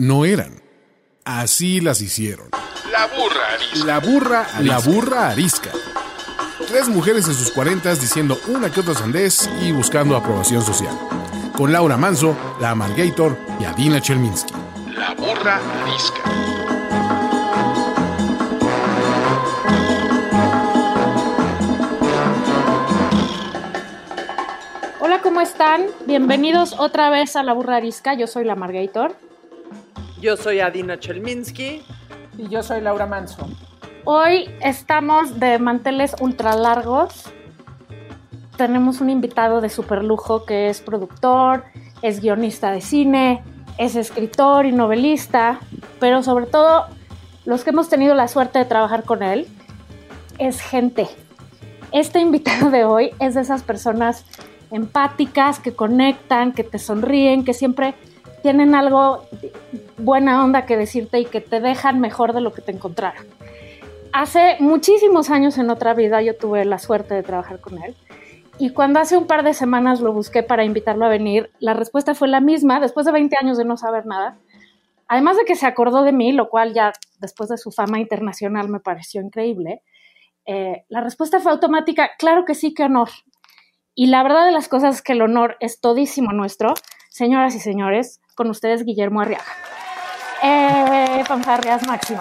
no eran. Así las hicieron. La burra arisca. La burra, la burra arisca. Tres mujeres en sus cuarentas diciendo una que otra sandez y buscando aprobación social. Con Laura Manso, la Amalgator y Adina Chelminsky. La burra arisca. Hola, ¿cómo están? Bienvenidos otra vez a La Burra Arisca. Yo soy la Margator. Yo soy Adina Chelminsky. Y yo soy Laura Manso. Hoy estamos de manteles ultra largos. Tenemos un invitado de super lujo que es productor, es guionista de cine, es escritor y novelista, pero sobre todo los que hemos tenido la suerte de trabajar con él es gente. Este invitado de hoy es de esas personas empáticas, que conectan, que te sonríen, que siempre tienen algo buena onda que decirte y que te dejan mejor de lo que te encontraron. Hace muchísimos años en otra vida yo tuve la suerte de trabajar con él y cuando hace un par de semanas lo busqué para invitarlo a venir, la respuesta fue la misma, después de 20 años de no saber nada. Además de que se acordó de mí, lo cual ya después de su fama internacional me pareció increíble, eh, la respuesta fue automática, claro que sí, qué honor. Y la verdad de las cosas es que el honor es todísimo nuestro. Señoras y señores, con ustedes Guillermo Arriaga. Eh, fanfarrias máximo.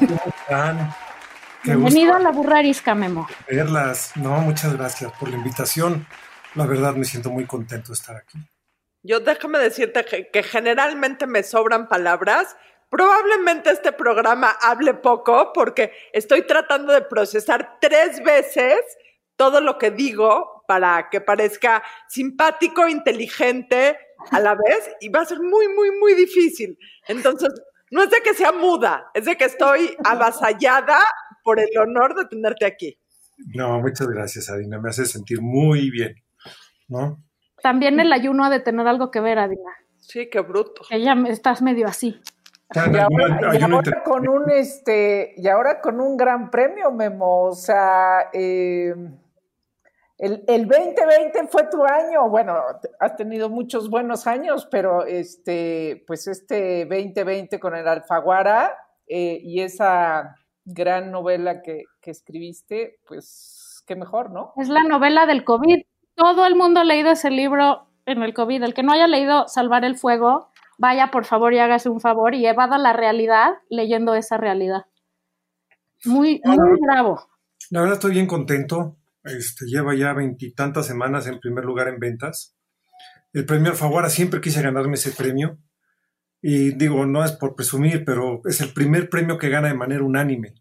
¿Cómo están? Bienvenido a la burra arisca, Memo. verlas. No, muchas gracias por la invitación. La verdad me siento muy contento de estar aquí. Yo déjame decirte que, que generalmente me sobran palabras. Probablemente este programa hable poco porque estoy tratando de procesar tres veces todo lo que digo para que parezca simpático, inteligente a la vez y va a ser muy, muy, muy difícil. Entonces, no es de que sea muda, es de que estoy avasallada por el honor de tenerte aquí. No, muchas gracias, Adina. Me hace sentir muy bien. ¿No? También el ayuno ha de tener algo que ver, Adina. Sí, qué bruto. Que ya estás medio así. Y ahora, y ahora con un este, y ahora con un gran premio, Memo. O sea, eh, el, el 2020 fue tu año. Bueno, has tenido muchos buenos años, pero este, pues este 2020 con el Alfaguara eh, y esa gran novela que, que escribiste, pues qué mejor, ¿no? Es la novela del COVID. Todo el mundo ha leído ese libro en el COVID. El que no haya leído Salvar el Fuego, vaya por favor y hágase un favor y evada la realidad leyendo esa realidad. Muy, muy bravo. La verdad estoy bien contento. Este, lleva ya veintitantas semanas en primer lugar en ventas. El premio Alfaguara, siempre quise ganarme ese premio. Y digo, no es por presumir, pero es el primer premio que gana de manera unánime.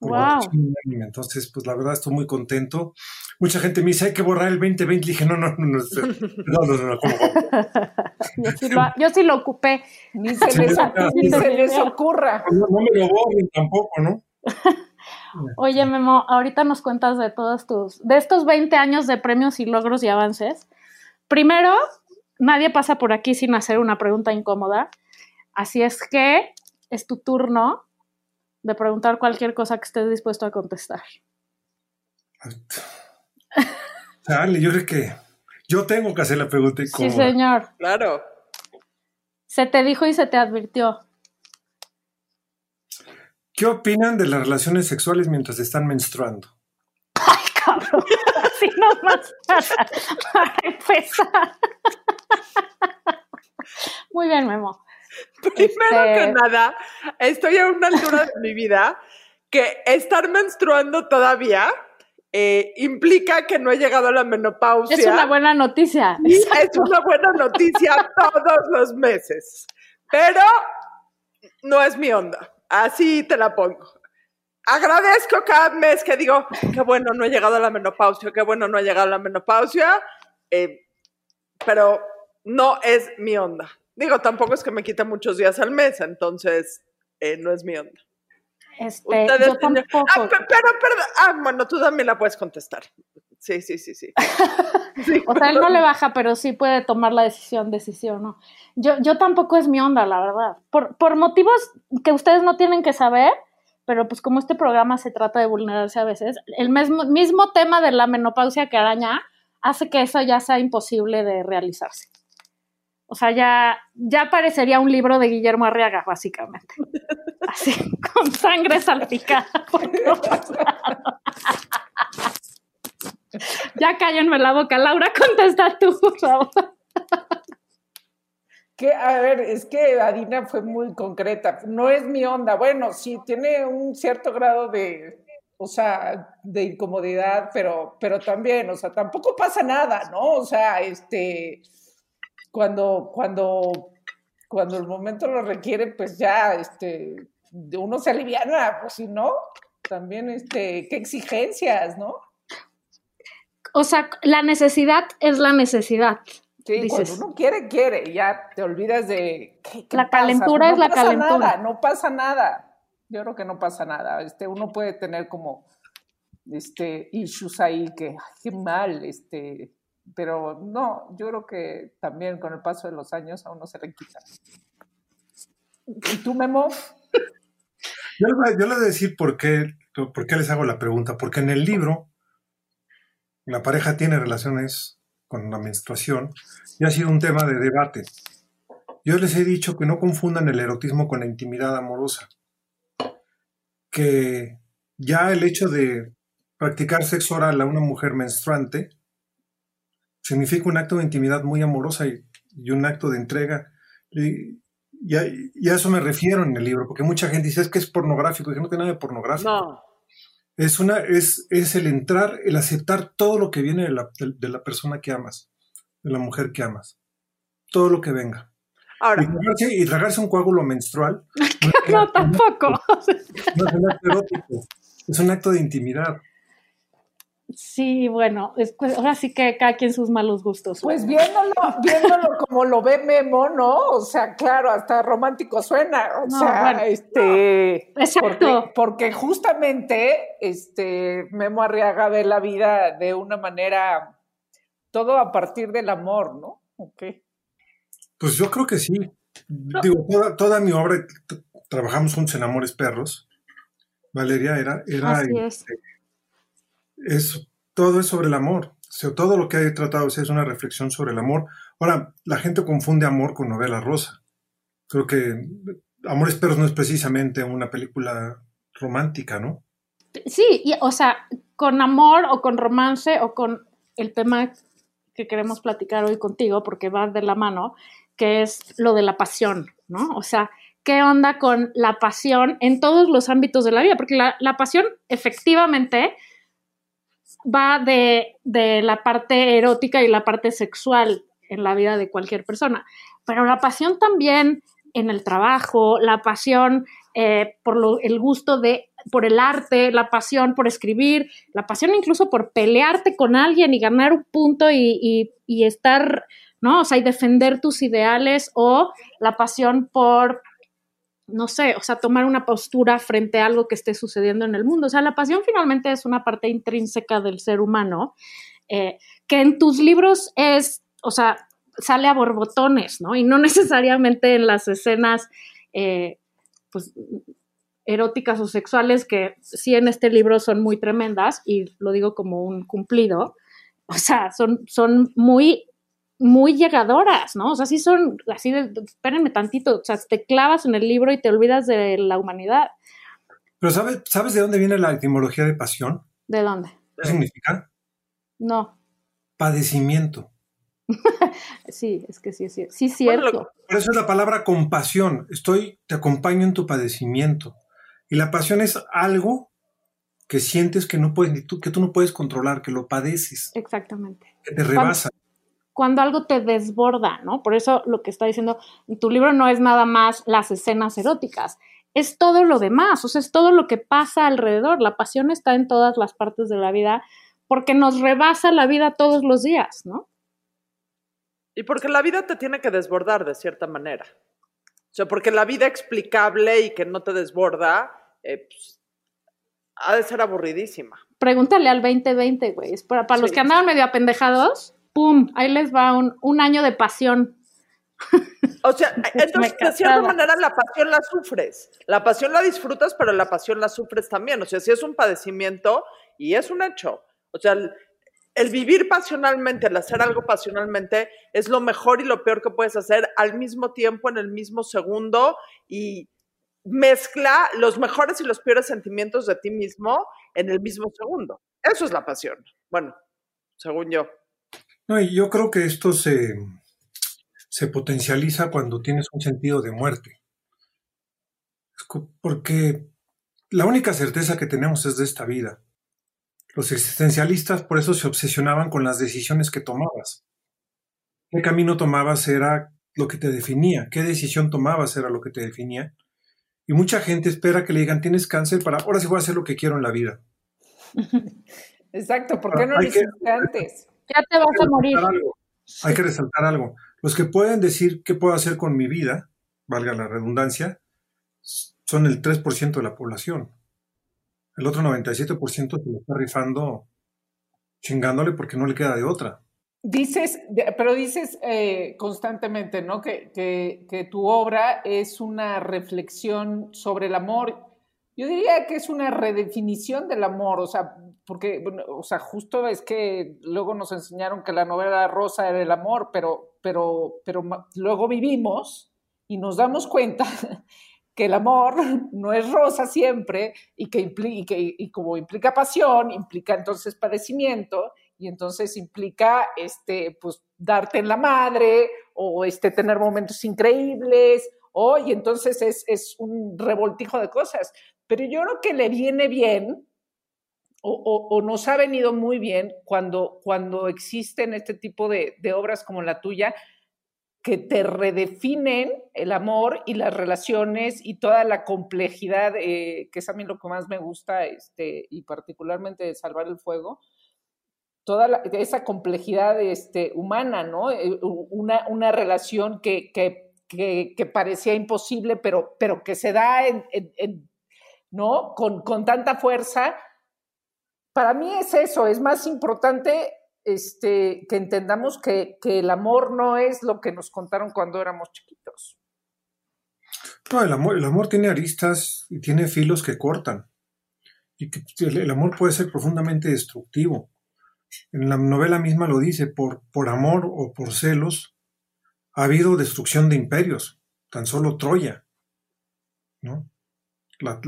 Wow. unánime. Entonces, pues la verdad estoy muy contento. Mucha gente me dice, hay que borrar el 2020. Le dije, no, no, no, no, no, no, no, no, ¿cómo? Yo sí lo, yo sí lo ocupé. Ni se les, se les ocurra. No, no me lo borren tampoco, ¿no? Oye, Memo, ahorita nos cuentas de todos tus, de estos 20 años de premios y logros y avances. Primero, nadie pasa por aquí sin hacer una pregunta incómoda. Así es que es tu turno de preguntar cualquier cosa que estés dispuesto a contestar. Dale, yo creo que yo tengo que hacer la pregunta Sí, incómoda. señor. Claro. Se te dijo y se te advirtió. ¿Qué opinan de las relaciones sexuales mientras están menstruando? Cabrón, así nomás para, para empezar. Muy bien, Memo. Primero Este- que nada, estoy a una altura de mi vida que estar menstruando todavía eh, implica que no he llegado a la menopausia. Es una buena noticia. Y es una buena noticia todos los meses. Pero no es mi onda. Así te la pongo. Agradezco cada mes que digo, qué bueno, no he llegado a la menopausia, qué bueno, no he llegado a la menopausia, eh, pero no es mi onda. Digo, tampoco es que me quita muchos días al mes, entonces eh, no es mi onda. Este, Ustedes yo tampoco. Ah, pe- pero, perdón. Ah, bueno, tú también la puedes contestar. Sí, sí, sí, sí. Sí, O sea, él no le baja, pero sí puede tomar la decisión, decisión, ¿no? Yo, yo tampoco es mi onda, la verdad. Por, por motivos que ustedes no tienen que saber, pero pues como este programa se trata de vulnerarse a veces, el mismo, mismo tema de la menopausia que araña hace que eso ya sea imposible de realizarse. O sea, ya, ya parecería un libro de Guillermo Arriaga, básicamente. Así, con sangre salpicada. por todos lados. ya cállenme la boca. Laura, contesta tú, por favor. Que, a ver, es que Adina fue muy concreta. No es mi onda. Bueno, sí, tiene un cierto grado de, o sea, de incomodidad, pero, pero también, o sea, tampoco pasa nada, ¿no? O sea, este, cuando, cuando, cuando el momento lo requiere, pues ya, este, uno se aliviana, pues si no, también, este, qué exigencias, ¿no? O sea, la necesidad es la necesidad. Sí, Dices. cuando uno quiere, quiere, y ya te olvidas de ¿qué, qué La pasa? calentura No es la pasa calentura. Nada, no pasa nada. Yo creo que no pasa nada. Este, uno puede tener como este issues ahí que ay, qué mal, este, pero no, yo creo que también con el paso de los años a uno se le quita. ¿Y tú, Memo? Yo les, voy, a- yo les voy a decir por qué, por qué les hago la pregunta. Porque en el libro, la pareja tiene relaciones con la menstruación y ha sido un tema de debate. Yo les he dicho que no confundan el erotismo con la intimidad amorosa. Que ya el hecho de practicar sexo oral a una mujer menstruante significa un acto de intimidad muy amorosa y, un acto de entrega. Y, a, eso me refiero en el libro, porque mucha gente dice que es pornográfico, y que no tiene nada de pornográfico. No. Es, una, es, es el entrar, el aceptar todo lo que viene de la, de, de la persona que amas, de la mujer que amas. Todo lo que venga. Ahora, Y tragarse, y tragarse un coágulo menstrual No, tampoco. no es un acto erótico, es un acto de intimidad. Sí, bueno, es- pues, ahora sí que cada quien sus malos gustos. Pues viéndolo, viéndolo como lo ve Memo, ¿no? O sea, claro, hasta romántico suena. O No, sea, bueno, este. Exacto. Porque, porque justamente este Memo Arriaga ve la vida de una manera, todo a partir del amor, ¿no? Ok. Pues yo creo que sí. Digo, toda, toda mi obra, trabajamos juntos en Amores Perros. Valeria era, era Así es. este, es- todo es sobre el amor. O todo lo que he tratado es una reflexión sobre el amor. Ahora, la gente confunde amor con novela rosa. Creo que Amores Perros no es precisamente una película romántica, ¿no? Sí, o sea, con amor o con romance o con el tema que queremos platicar hoy contigo, porque va de la mano, que es lo de la pasión, ¿no? O sea, ¿qué onda con la pasión en todos los ámbitos de la vida? Porque la pasión efectivamente va de, de la parte erótica y la parte sexual en la vida de cualquier persona, pero la pasión también en el trabajo, la pasión eh, por lo- el gusto de, por el arte, la pasión por escribir, la pasión incluso por pelearte con alguien y ganar un punto y, y- y estar, ¿no? O sea, y defender tus ideales o la pasión por, no sé, o sea, tomar una postura frente a algo que esté sucediendo en el mundo. O sea, la pasión finalmente es una parte intrínseca del ser humano eh, que en tus libros es, o sea, sale a borbotones, ¿no? Y no necesariamente en las escenas, eh, pues, eróticas o sexuales, que sí en este libro son muy tremendas, y lo digo como un cumplido, o sea, son, son muy, muy llegadoras, ¿no? O sea, sí son así de, espérenme tantito, o sea, te clavas en el libro y te olvidas de la humanidad. Pero ¿sabes, ¿sabes de dónde viene la etimología de pasión? ¿De dónde? ¿Qué significa? No, Padecimiento. sí, es que sí, sí, sí, Bueno, cierto. Por eso es la palabra compasión. Estoy, te acompaño en tu padecimiento. Y la pasión es algo que sientes que no puedes, ni tú, que tú no puedes controlar, que lo padeces, Exactamente. que te rebasa. cuando algo te desborda, ¿no? Por eso lo que está diciendo en tu libro no es nada más las escenas eróticas, es todo lo demás, o sea, es todo lo que pasa alrededor. La pasión está en todas las partes de la vida porque nos rebasa la vida todos los días, ¿no? Y porque la vida te tiene que desbordar de cierta manera. O sea, porque la vida explicable y que no te desborda, eh, pues, ha de ser aburridísima. Pregúntale al 2020, güey. Para, los que andaban medio apendejados, ¡pum! Ahí les va un, un año de pasión. O sea, entonces, de cierta manera, la pasión la sufres. La pasión la disfrutas, pero la pasión la sufres también. O sea, sí es un padecimiento y es un hecho. O sea, el- el vivir pasionalmente, el hacer algo pasionalmente, es lo mejor y lo peor que puedes hacer al mismo tiempo, en el mismo segundo, y mezcla los mejores y los peores sentimientos de ti mismo en el mismo segundo. Eso es la pasión. Bueno, según yo. No, y yo creo que esto se, se potencializa cuando tienes un sentido de muerte. Porque la única certeza que tenemos es de esta vida. Los existencialistas por eso se obsesionaban con las decisiones que tomabas. ¿Qué camino tomabas era lo que te definía? ¿Qué decisión tomabas era lo que te definía? Y mucha gente espera que le digan, tienes cáncer para, ahora sí voy a hacer lo que quiero en la vida. Exacto, ¿por qué no lo hiciste antes? Ya te vas a morir. Hay que resaltar algo. Los que pueden decir qué puedo hacer con mi vida, valga la redundancia, son el 3% de la población. El otro 97% se lo está rifando chingándole porque no le queda de otra. Dices, pero dices eh, constantemente, ¿no? Que, que, tu obra es una reflexión sobre el amor. Yo diría que es una redefinición del amor, o sea, porque, o sea, justo es que luego nos enseñaron que la novela rosa era el amor, pero, pero, pero luego vivimos y nos damos cuenta que el amor no es rosa siempre y que, implica, y, como implica pasión, implica entonces padecimiento y entonces implica este, pues, darte en la madre o este, tener momentos increíbles o, y entonces es, es un revoltijo de cosas. Pero yo creo que le viene bien o, nos ha venido muy bien cuando, cuando existen este tipo de, obras como la tuya, que te redefinen el amor y las relaciones y toda la complejidad, eh, que es a mí lo que más me gusta, este, y particularmente de Salvar el Fuego, toda esa complejidad este, humana, ¿no? Eh, una, una relación que, que, que, parecía imposible, pero, pero que se da ¿no? Con, con tanta fuerza. Para mí es eso, es más importante este, que entendamos que, el amor no es lo que nos contaron cuando éramos chiquitos. No, el amor, el amor tiene aristas y tiene filos que cortan. Y que el, amor puede ser profundamente destructivo. En la novela misma lo dice, por, por amor o por celos ha habido destrucción de imperios, tan solo Troya. ¿no? La,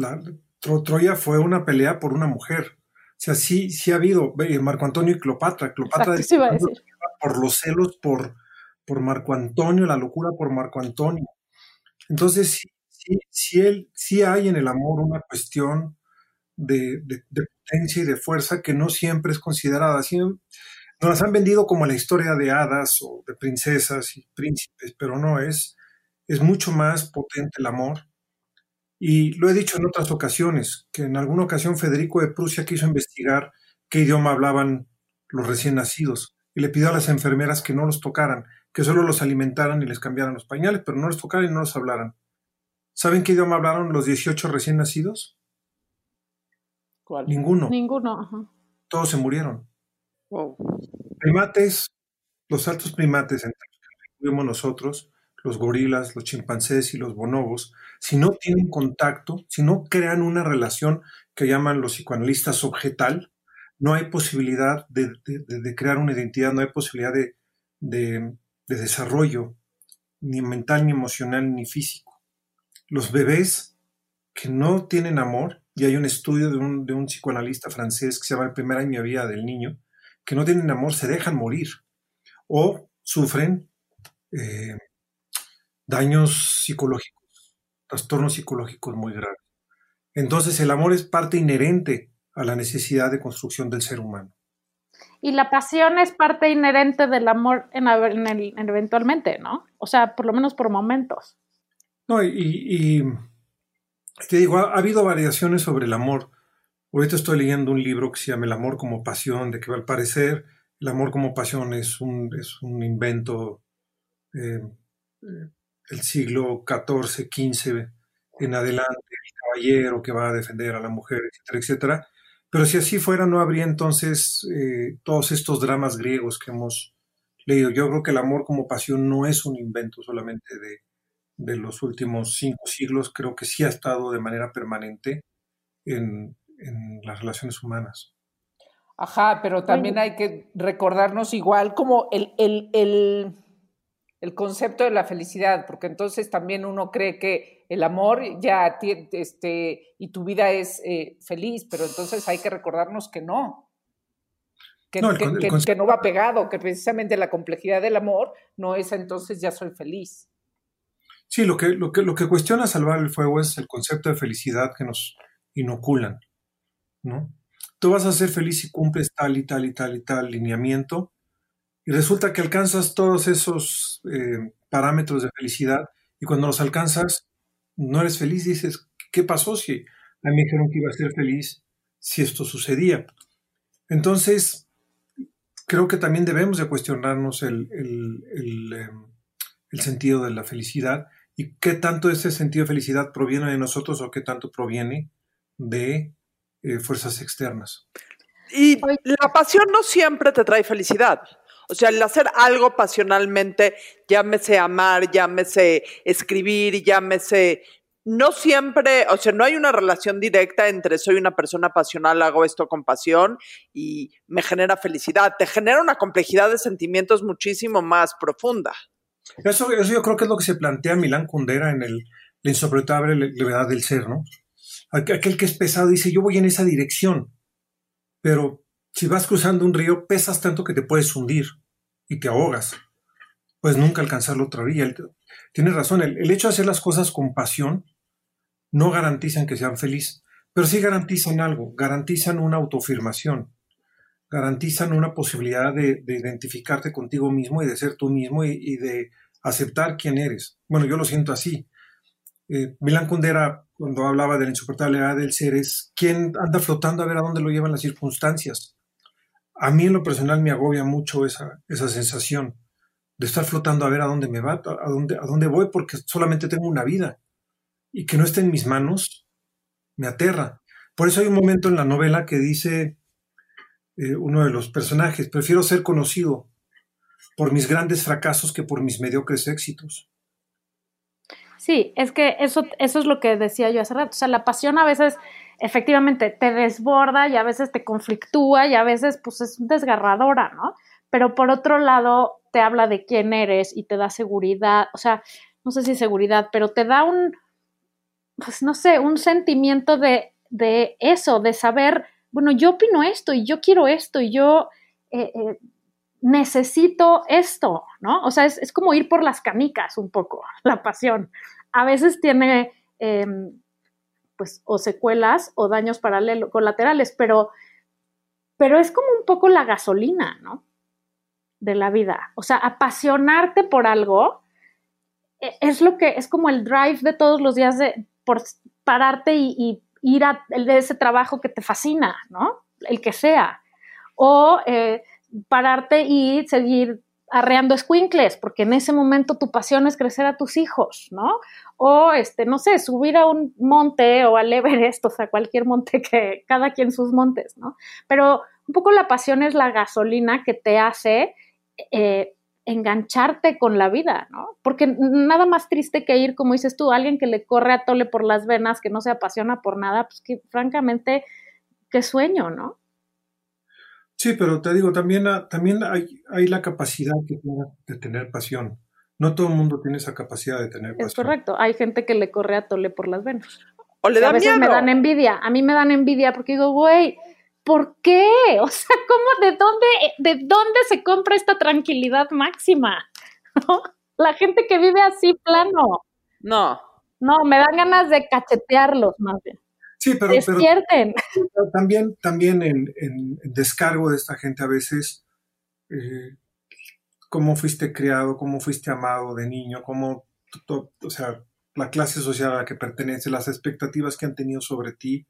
Troya fue una pelea por una mujer. O sea, sí, sí ha habido Marco Antonio y Cleopatra. Cleopatra por los celos por, por Marco Antonio, la locura por Marco Antonio. Entonces, sí, sí, sí, él, sí hay en el amor una cuestión de, potencia y de fuerza que no siempre es considerada. Así, nos las han vendido como la historia de hadas o de princesas y príncipes, pero no es, es mucho más potente el amor y lo he dicho en otras ocasiones, que en alguna ocasión Federico de Prusia quiso investigar qué idioma hablaban los recién nacidos y le pidió a las enfermeras que no los tocaran, que solo los alimentaran y les cambiaran los pañales, pero no los tocaran y no los hablaran. ¿Saben qué idioma hablaron los 18 recién nacidos? ¿Cuál? Ninguno. Ninguno. Todos se murieron. Primates, los altos primates entre los que vivimos nosotros, los gorilas, los chimpancés y los bonobos, si no tienen contacto, si no crean una relación que llaman los psicoanalistas objetal, no hay posibilidad de, crear una identidad, no hay posibilidad de, desarrollo, ni mental, ni emocional, ni físico. Los bebés que no tienen amor, y hay un estudio de un, de un psicoanalista francés que se llama El primer año de vida del niño, que no tienen amor, se dejan morir o sufren eh, daños psicológicos, trastornos psicológicos muy graves. Entonces el amor es parte inherente a la necesidad de construcción del ser humano. Y la pasión es parte inherente del amor en, eventualmente, ¿no? O sea, por lo menos por momentos. No, y, te digo, ha, habido variaciones sobre el amor. Ahorita estoy leyendo un libro que se llama El amor como pasión, de que al parecer el amor como pasión es un, es un invento eh, eh, el siglo XIV, XV en adelante, el caballero que va a defender a la mujer, etcétera, etcétera. Pero si así fuera, no habría entonces eh, todos estos dramas griegos que hemos leído. Yo creo que el amor como pasión no es un invento solamente de, de los últimos cinco siglos, creo que sí ha estado de manera permanente en, en las relaciones humanas. Ajá, pero también hay que recordarnos igual como el, el, el, el, concepto de la felicidad, porque entonces también uno cree que el amor ya tiene, este, y tu vida es eh, feliz, pero entonces hay que recordarnos que no. Que no, que, no va pegado, que precisamente la complejidad del amor no es entonces ya soy feliz. Sí, lo que, lo que, lo que cuestiona salvar el fuego es el concepto de felicidad que nos inoculan, ¿no? tú vas a ser feliz si cumples tal y tal y tal y tal lineamiento, y resulta que alcanzas todos esos eh, parámetros de felicidad, y cuando los alcanzas, no eres feliz, dices, ¿qué pasó si a mí me dijeron que iba a ser feliz si esto sucedía? Entonces, creo que también debemos de cuestionarnos el, el, em, el sentido de la felicidad y qué tanto ese sentido de felicidad proviene de nosotros o qué tanto proviene de eh, fuerzas externas. Y la pasión no siempre te trae felicidad. O sea, el hacer algo pasionalmente, llámese amar, llámese escribir, llámese... No siempre, o sea, no hay una relación directa entre soy una persona pasional, hago esto con pasión y me genera felicidad. Te genera una complejidad de sentimientos muchísimo más profunda. Eso, eso yo creo que es lo que se plantea Milán Kundera en el, La insoportable levedad del ser, ¿no? Aquel que es pesado dice, yo voy en esa dirección, pero si vas cruzando un río, pesas tanto que te puedes hundir y te ahogas. Pues nunca alcanzar la otra vía. Tienes razón, el, hecho de hacer las cosas con pasión no garantizan que sean felices, pero sí garantizan algo, garantizan una autoafirmación, garantizan una posibilidad de, identificarte contigo mismo y de ser tú mismo y, de aceptar quién eres. Bueno, yo lo siento así. Eh, Milán Kundera cuando hablaba de la insoportabilidad del ser es quién anda flotando a ver a dónde lo llevan las circunstancias. A mí en lo personal me agobia mucho esa, esa sensación de estar flotando a ver a dónde me va, a dónde, a dónde voy, porque solamente tengo una vida y que no esté en mis manos me aterra. Por eso hay un momento en la novela que dice eh, uno de los personajes, prefiero ser conocido por mis grandes fracasos que por mis mediocres éxitos. Sí, es que eso, eso es lo que decía yo hace rato. O sea, la pasión a veces efectivamente te desborda y a veces te conflictúa y a veces pues es desgarradora, ¿no? Pero por otro lado te habla de quién eres y te da seguridad, o sea, no sé si seguridad, pero te da un, pues no sé, un sentimiento de, de eso, de saber, bueno, yo opino esto y yo quiero esto y yo eh, eh, necesito esto, ¿no? O sea, es, es, como ir por las canicas un poco, la pasión a veces tiene em, pues o secuelas o daños paralelos, colaterales, pero, pero es como un poco la gasolina, ¿no? De la vida. O sea, apasionarte por algo e, es lo que es como el drive de todos los días de por pararte y, ir a ese trabajo que te fascina, ¿no? El que sea. O eh, pararte y seguir arreando squinkles, porque en ese momento tu pasión es crecer a tus hijos, ¿no? O, este, no sé, subir a un monte o al Everest, o sea, cualquier monte que cada quien sus montes, ¿no? Pero un poco la pasión es la gasolina que te hace eh, engancharte con la vida, ¿no? Porque nada más triste que ir, como dices tú, alguien que le corre a tole por las venas, que no se apasiona por nada, pues que francamente, qué sueño, ¿no? Sí, pero te digo, también, también hay, hay la capacidad de tener pasión. No todo el mundo tiene esa capacidad de tener pasión. Es correcto. Hay gente que le corre a tole por las venas. O le da a veces me dan envidia. A mí me dan envidia porque digo, güey, ¿por qué? O sea, ¿cómo, de dónde, de dónde se compra esta tranquilidad máxima? La gente que vive así plano. No. No, me dan ganas de cachetearlos más bien. Sí, pero, Despierten. también, también en, descargo de esta gente a veces, eh, cómo fuiste criado, cómo fuiste amado de niño, cómo, o sea, la clase social a la que pertenece, las expectativas que han tenido sobre ti,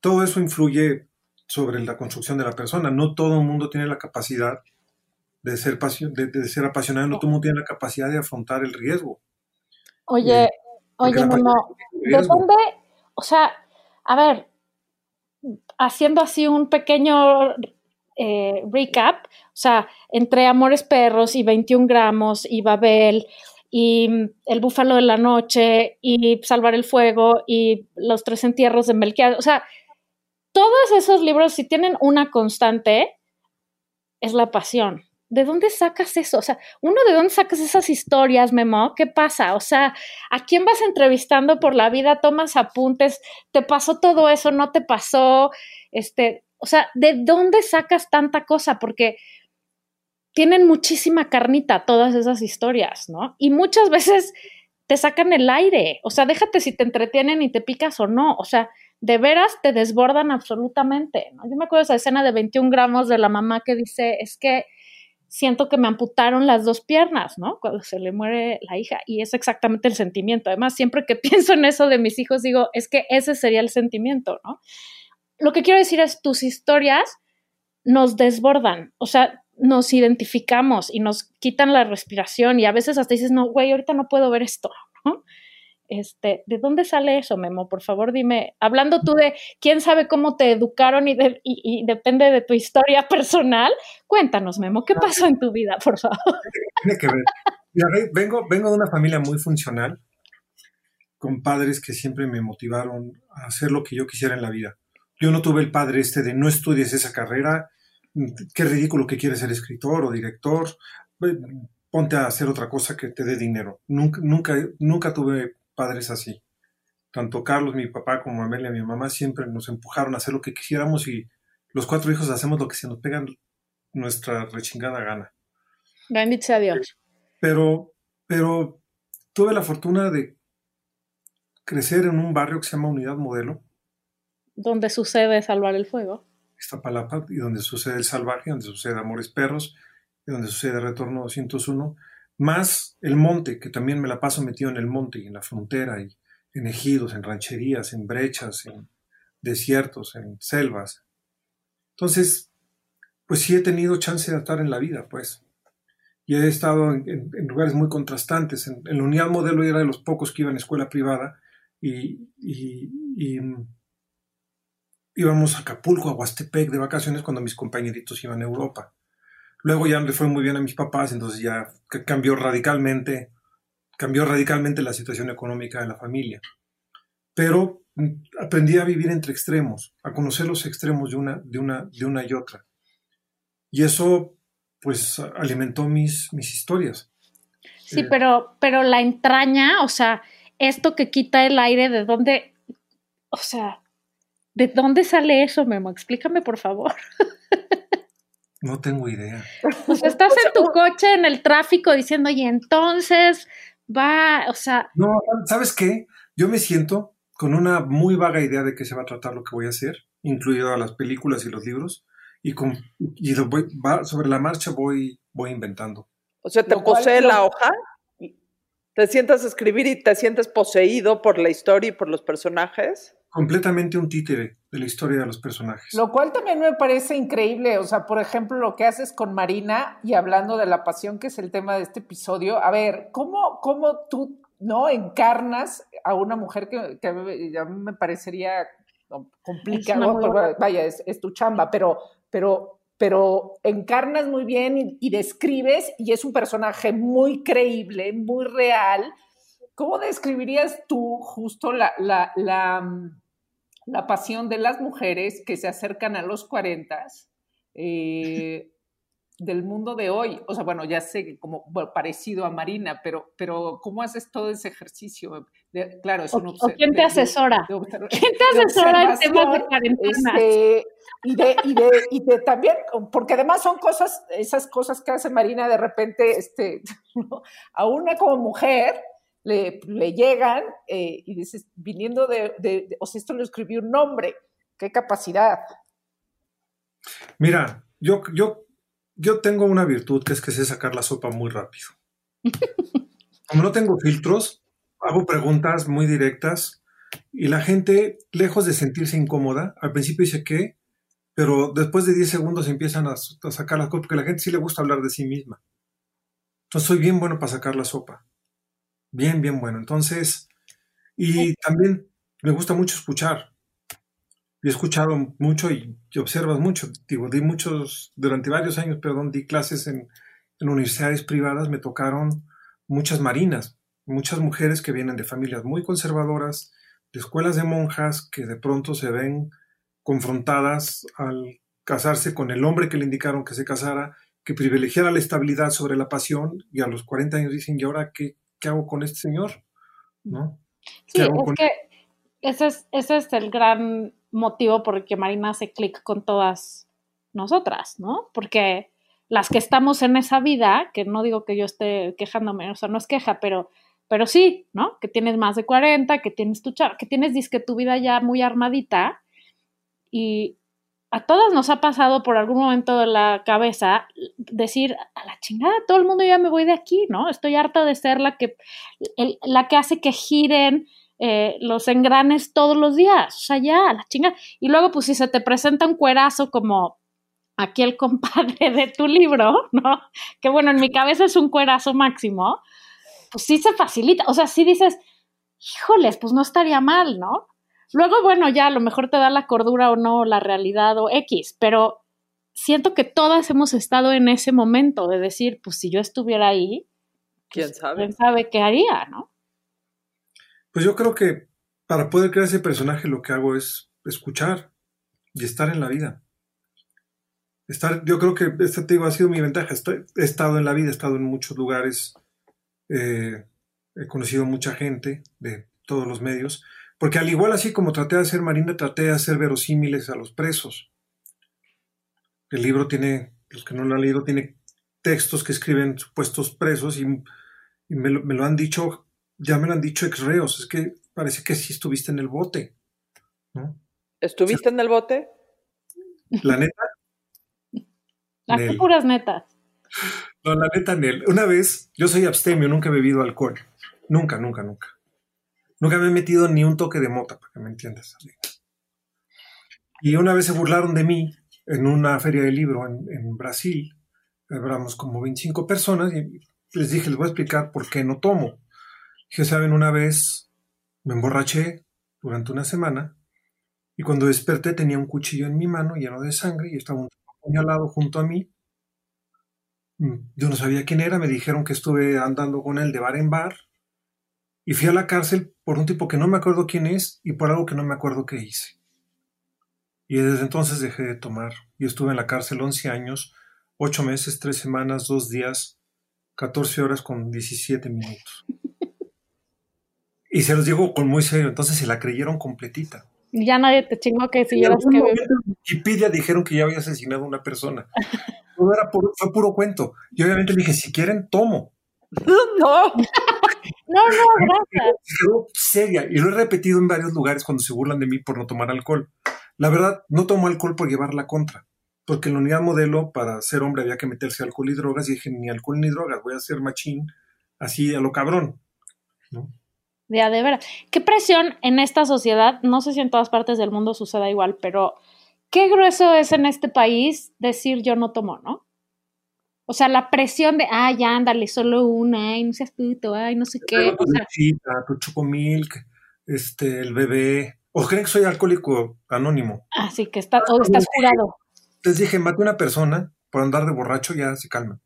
todo eso influye sobre la construcción de la persona. No todo el mundo tiene la capacidad de ser, de, ser apasionado, no todo el mundo tiene la capacidad de afrontar el riesgo. Oye, eh, oye, no, ¿de dónde, o sea, a ver, haciendo así un pequeño eh, recap, o sea, entre Amores Perros y 21 gramos y Babel y El Búfalo de la Noche y Salvar el Fuego y Los Tres Entierros de Melquiades, o sea, todos esos libros, si tienen una constante, es la pasión. ¿De dónde sacas eso? O sea, uno de dónde sacas esas historias, Memo? ¿Qué pasa? O sea, ¿a quién vas entrevistando por la vida? ¿Tomas apuntes? ¿Te pasó todo eso? ¿No te pasó? Este, o sea, ¿de dónde sacas tanta cosa? Porque tienen muchísima carnita todas esas historias, ¿no? Y muchas veces te sacan el aire. O sea, déjate si te entretienen y te picas o no. O sea, de veras te desbordan absolutamente. Yo me acuerdo esa escena de 21 gramos de la mamá que dice, es que siento que me amputaron las dos piernas, ¿no? Cuando se le muere la hija. Y es exactamente el sentimiento. Además, siempre que pienso en eso de mis hijos, digo, es que ese sería el sentimiento, ¿no? Lo que quiero decir es, tus historias nos desbordan, o sea, nos identificamos y nos quitan la respiración y a veces hasta dices, no, güey, ahorita no puedo ver esto, ¿no? Este, ¿De dónde sale eso, Memo? Por favor, dime. Hablando tú de quién sabe cómo te educaron y, y, depende de tu historia personal, cuéntanos, Memo, ¿qué pasó en tu vida, por favor? Tiene que ver. vengo, vengo de una familia muy funcional, con padres que siempre me motivaron a hacer lo que yo quisiera en la vida. Yo no tuve el padre este de no estudies esa carrera, qué ridículo que quieres ser escritor o director, ponte a hacer otra cosa que te dé dinero. Nunca, nunca, nunca tuve padres así. Tanto Carlos, mi papá, como Amelia, mi mamá, siempre nos empujaron a hacer lo que quisiéramos y los cuatro hijos hacemos lo que se nos pega nuestra rechingada gana. Bendito a Dios. Pero, pero tuve la fortuna de crecer en un barrio que se llama Unidad Modelo. Donde sucede Salvar el Fuego. Palapa y donde sucede El Salvaje, donde sucede Amores Perros, y donde sucede Retorno 201 más el monte, que también me la paso metido en el monte y en la frontera, y en ejidos, en rancherías, en brechas, en desiertos, en selvas. Entonces, pues sí he tenido chance de estar en la vida, pues. Y he estado en, lugares muy contrastantes. En, la unidad modelo era de los pocos que iban a escuela privada y, y íbamos a Acapulco, a Huastepec de vacaciones cuando mis compañeritos iban a Europa. Luego ya le fue muy bien a mis papás, entonces ya cambió radicalmente, cambió radicalmente la situación económica de la familia. Pero mm, aprendí a vivir entre extremos, a conocer los extremos de una, de una, de una y otra. Y eso, pues, alimentó mis, mis historias. Sí, eh, pero, pero la entraña, o sea, esto que quita el aire, ¿de dónde, o sea, ¿de dónde sale eso, Memo? Explícame, por favor. No tengo idea. Pues estás en tu coche en el tráfico diciendo, y entonces va, o sea. No, ¿sabes qué? Yo me siento con una muy vaga idea de qué se va a tratar lo que voy a hacer, incluido las películas y los libros, y, con, y voy, sobre la marcha voy, voy inventando. O sea, ¿te posee la hoja? ¿Te sientas a escribir y te sientes poseído por la historia y por los personajes? Completamente un títere de la historia de los personajes. Lo cual también me parece increíble, o sea, por ejemplo, lo que haces con Marina y hablando de la pasión, que es el tema de este episodio, a ver, ¿cómo, cómo tú no encarnas a una mujer que, a mí me parecería complicado, vaya, es, tu chamba, pero, pero, pero encarnas muy bien y, y describes y es un personaje muy creíble, muy real. ¿Cómo describirías tú justo la, la, la, la pasión de las mujeres que se acercan a los 40 eh, del mundo de hoy. O sea, bueno, ya sé como parecido a Marina, pero, pero ¿cómo haces todo ese ejercicio? claro, eso no ¿Quién te asesora? ¿Quién te asesora en temas de cuarentena? Este, y, de, y, de, y de también, porque además son cosas, esas cosas que hace Marina de repente, este, a una como mujer, le, llegan eh, y dices, viniendo de, o sea, esto lo escribió un nombre, qué capacidad. Mira, yo, yo, yo tengo una virtud que es que sé sacar la sopa muy rápido. Como no tengo filtros, hago preguntas muy directas y la gente, lejos de sentirse incómoda, al principio dice que, pero después de 10 segundos empiezan a, a sacar las cosas, porque a la gente sí le gusta hablar de sí misma. Entonces soy bien bueno para sacar la sopa. Bien, bien bueno. Entonces, y también me gusta mucho escuchar. He escuchado mucho y, observas mucho. Digo, di muchos, durante varios años, perdón, di clases en, en universidades privadas, me tocaron muchas marinas, muchas mujeres que vienen de familias muy conservadoras, de escuelas de monjas que de pronto se ven confrontadas al casarse con el hombre que le indicaron que se casara, que privilegiara la estabilidad sobre la pasión, y a los 40 años dicen, ¿y ahora qué, qué hago con este señor? ¿No? Sí, ¿Qué es con- que ese es, ese es el gran motivo por el que Marina hace clic con todas nosotras, ¿no? Porque las que estamos en esa vida, que no digo que yo esté quejándome, o sea, no es queja, pero, pero sí, ¿no? Que tienes más de 40, que tienes tu char- que tienes disque tu vida ya muy armadita y a todas nos ha pasado por algún momento de la cabeza decir, a la chingada, todo el mundo ya me voy de aquí, ¿no? Estoy harta de ser la que, la que hace que giren eh, los engranes todos los días, o sea, ya, a la chingada. Y luego, pues, si se te presenta un cuerazo como aquí el compadre de tu libro, ¿no? Que bueno, en mi cabeza es un cuerazo máximo, pues sí se facilita, o sea, sí dices, híjoles, pues no estaría mal, ¿no? Luego, bueno, ya a lo mejor te da la cordura o no, la realidad o X, pero siento que todas hemos estado en ese momento de decir, pues si yo estuviera ahí, ¿Quién sabe? quién sabe qué haría, ¿no? Pues yo creo que para poder crear ese personaje lo que hago es escuchar y estar en la vida. Estar, yo creo que esta te digo, ha sido mi ventaja. Estoy- he estado en la vida, he estado en muchos lugares, eh, he conocido mucha gente de todos los medios, porque al igual así como traté de hacer Marina, traté de hacer verosímiles a los presos. El libro tiene, los que no lo han leído, tiene textos que escriben supuestos presos y, y me, lo, me lo han dicho ya me lo han dicho ex reos, es que parece que sí estuviste en el bote, ¿no? ¿Estuviste en el bote? La neta, Nel. puras netas. no, la neta, Nel. Una vez, yo soy abstemio, nunca he bebido alcohol. Nunca, nunca, nunca. Nunca me he metido ni un toque de mota, para que me entiendas. Y una vez se burlaron de mí en una feria de libro en, en Brasil. Éramos como 25 personas y les dije, les voy a explicar por qué no tomo. Dije, saben, una vez me emborraché durante una semana y cuando desperté tenía un cuchillo en mi mano lleno de sangre y estaba un apuñalado junto a mí. Mm, Yo no sabía quién era, me dijeron que estuve andando con él de bar en bar y fui a la cárcel por un tipo que no me acuerdo quién es y por algo que no me acuerdo qué hice. Y desde entonces dejé de tomar y estuve en la cárcel 11 años, 8 meses, 3 semanas, 2 días, 14 horas con 17 minutos. Y se los digo con muy serio, entonces se la creyeron completita. Ya nadie te chingó que En algún que momento en Wikipedia dijeron que ya había asesinado a una persona. Todo era puro- fue puro cuento. Y obviamente dije, si quieren, tomo. No. No, no, gracias. Seria. Y lo he repetido en varios lugares cuando se burlan de mí por no tomar alcohol. La verdad, no tomo alcohol por llevar la contra. Porque en la unidad modelo, para ser hombre, había que meterse alcohol y drogas. Y dije, ni alcohol ni drogas, voy a ser machín así a lo cabrón. ¿no? Ya, de veras. ¿Qué presión en esta sociedad? No sé si en todas partes del mundo suceda igual, pero qué grueso es en este país decir yo no tomo, ¿no? O sea, la presión de, ay, ya, ándale, solo una, ay, no seas puto, ay, no sé qué. Pero O tu sea, tu chocomilk, este, el bebé. ¿O creen que soy alcohólico anónimo? así que está, o estás jurado. Les dije, mate a una persona por andar de borracho, ya se calma.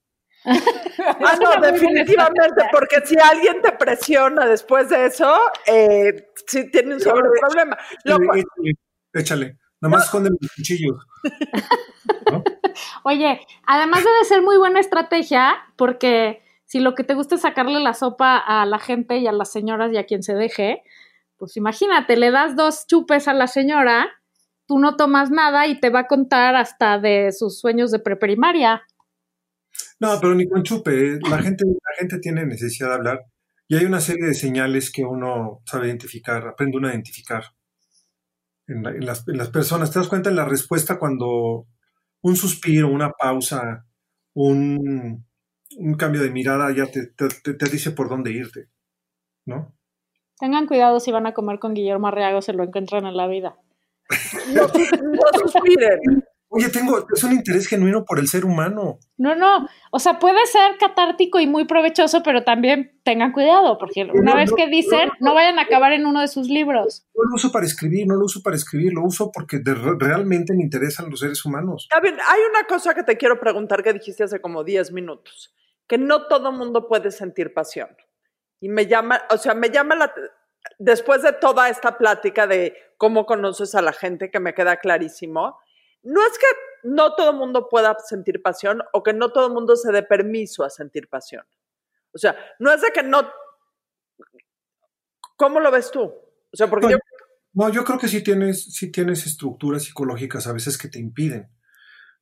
Ah, no, definitivamente, porque si alguien te presiona después de eso, eh, sí tiene un sobre problema. Lo cual- Échale, échale. Nada más esconden los cuchillos. Oye, además debe ser muy buena estrategia porque si lo que te gusta es sacarle la sopa a la gente y a las señoras y a quien se deje, pues imagínate, le das dos chupes a la señora, tú no tomas nada y te va a contar hasta de sus sueños de preprimaria. No, pero ni con chupe. eh. La gente, la gente tiene necesidad de hablar. Y hay una serie de señales que uno sabe identificar, aprende uno a identificar en, la- en las, en las personas. ¿Te das cuenta en la respuesta cuando un suspiro, una pausa, un, un cambio de mirada ya te, te- te- dice por dónde irte? ¿No? Tengan cuidado si van a comer con Guillermo Arriago, se lo encuentran en la vida. no, no suspiren. Oye, tengo, es un interés genuino por el ser humano. No, no, o sea, puede ser catártico y muy provechoso, pero también tengan cuidado, porque una No, vez no, que dicen, no vayan a acabar en uno de sus libros. No lo uso para escribir, no lo uso para escribir, lo uso porque de- realmente me interesan los seres humanos. Está bien, hay una cosa que te quiero preguntar que dijiste hace como 10 minutos, que no todo mundo puede sentir pasión. Y me llama, o sea, me llama la... después de toda esta plática de cómo conoces a la gente, que me queda clarísimo, no es que no todo el mundo pueda sentir pasión o que no todo el mundo se dé permiso a sentir pasión. O sea, no es de que no... ¿Cómo lo ves tú? O sea, porque no, yo... No, yo creo que sí tienes, sí tienes estructuras psicológicas a veces que te impiden.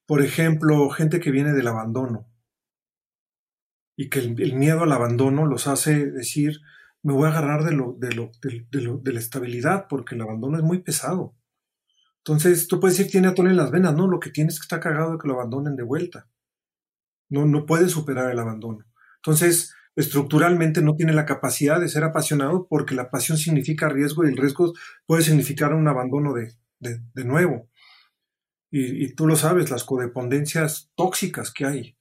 Por ejemplo, gente que viene del abandono y que el, el miedo al abandono los hace decir, me voy a agarrar de, lo, de, lo, de, lo, de, la estabilidad porque el abandono es muy pesado. Entonces, tú puedes decir, tiene atole en las venas, no, lo que tienes es que está cagado de que lo abandonen de vuelta. No, no puede superar el abandono. Entonces, estructuralmente no tiene la capacidad de ser apasionado porque la pasión significa riesgo y el riesgo puede significar un abandono de, de, nuevo. Y, y, tú lo sabes, las codependencias tóxicas que hay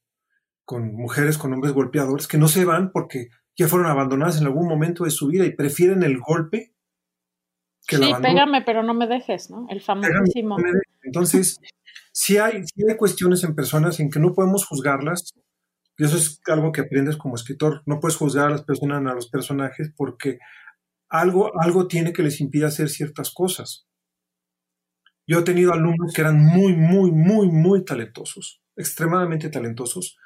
con mujeres, con hombres golpeadores, que no se van porque ya fueron abandonadas en algún momento de su vida y prefieren el golpe que sí, pégame, pero no me dejes, ¿no? El famosísimo. Pégame, Entonces, sí hay, sí hay cuestiones en personas en que no podemos juzgarlas, y eso es algo que aprendes como escritor. No puedes juzgar a las personas, a los personajes, porque algo, algo tiene que les impide hacer ciertas cosas. Yo he tenido alumnos que eran muy, muy, muy, muy talentosos, extremadamente talentosos,